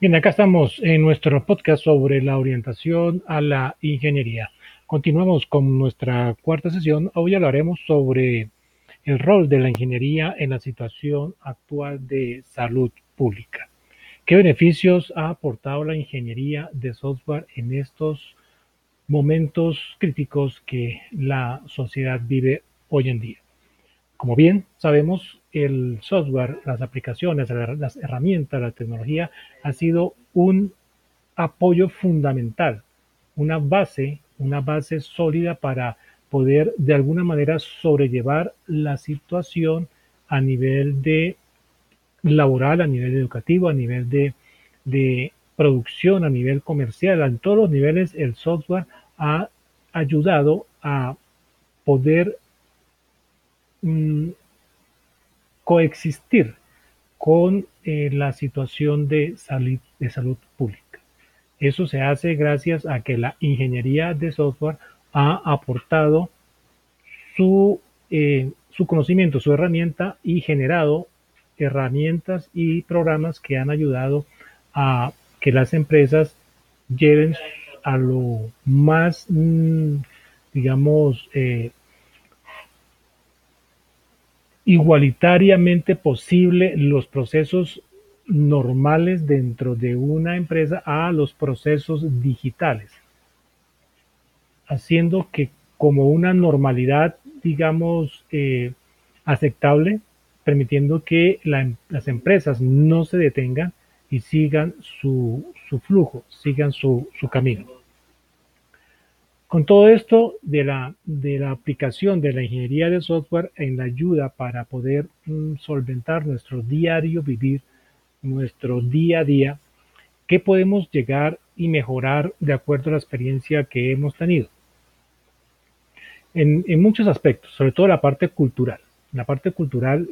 Bien, acá estamos en nuestro podcast sobre la orientación a la ingeniería. Continuamos con nuestra cuarta sesión. Hoy hablaremos sobre el rol de la ingeniería en la situación actual de salud pública. ¿Qué beneficios ha aportado la ingeniería de software en estos momentos críticos que la sociedad vive hoy en día? Como bien sabemos, el software, las aplicaciones, las herramientas, la tecnología ha sido un apoyo fundamental, una base, una base sólida para poder de alguna manera sobrellevar la situación a nivel de laboral, a nivel educativo, a nivel de, producción, a nivel comercial, en todos los niveles el software ha ayudado a poder mm, coexistir con eh, la situación de, salud, de salud pública. Eso se hace gracias a que la ingeniería de software ha aportado su, eh, su conocimiento, su herramienta y generado herramientas y programas que han ayudado a que las empresas lleven a lo más, mm, digamos, eh, igualitariamente posible los procesos normales dentro de una empresa a los procesos digitales, haciendo que como una normalidad, digamos, eh, aceptable, permitiendo que la, las empresas no se detengan y sigan su, su flujo, sigan su, su camino. Con todo esto de la, de la aplicación de la ingeniería de software en la ayuda para poder mm, solventar nuestro diario vivir, nuestro día a día, ¿qué podemos llegar y mejorar de acuerdo a la experiencia que hemos tenido? En, muchos aspectos, sobre todo la parte cultural. La parte cultural,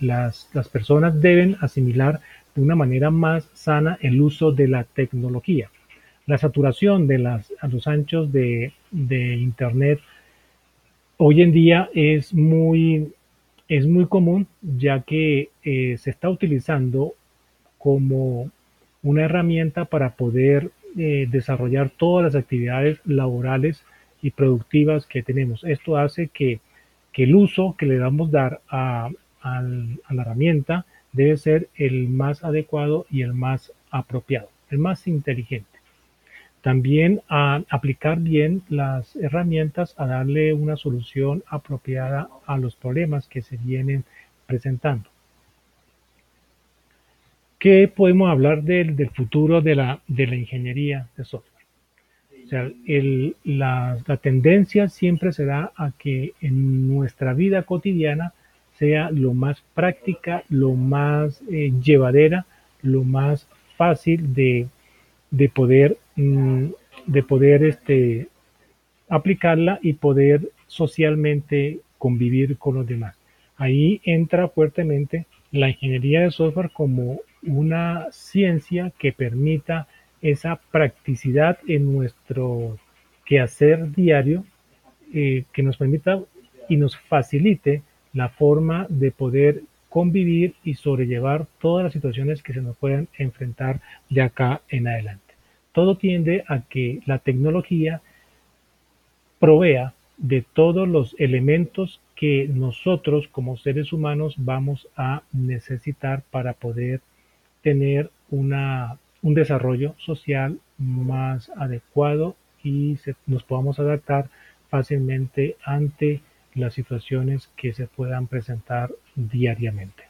las, las personas deben asimilar de una manera más sana el uso de la tecnología la saturación de los anchos de, Internet hoy en día es muy, común ya que eh, se está utilizando como una herramienta para poder eh, desarrollar todas las actividades laborales y productivas que tenemos. Esto hace que, el uso que le damos a, a, a la herramienta debe ser el más adecuado y el más apropiado, el más inteligente. También a aplicar bien las herramientas a darle una solución apropiada a los problemas que se vienen presentando. ¿Qué podemos hablar del, del futuro de la, de la ingeniería de software? O sea, la, la, tendencia siempre será a que en nuestra vida cotidiana sea lo más práctica, lo más eh, llevadera, lo más fácil de, de poder de poder este, aplicarla y poder socialmente convivir con los demás. Ahí entra fuertemente la ingeniería de software como una ciencia que permita esa practicidad en nuestro quehacer diario, eh, que nos permita y nos facilite la forma de poder convivir y sobrellevar todas las situaciones que se nos puedan enfrentar de acá en adelante todo tiende a que la tecnología provea de todos los elementos que nosotros como seres humanos vamos a necesitar para poder tener una, un desarrollo social más adecuado y nos podamos adaptar fácilmente ante las situaciones que se puedan presentar diariamente.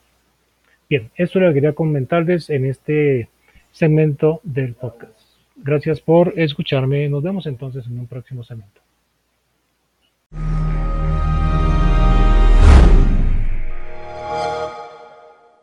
Bien, esto lo que quería comentarles en este segmento del podcast. Gracias por escucharme. Nos vemos entonces en un próximo segmento.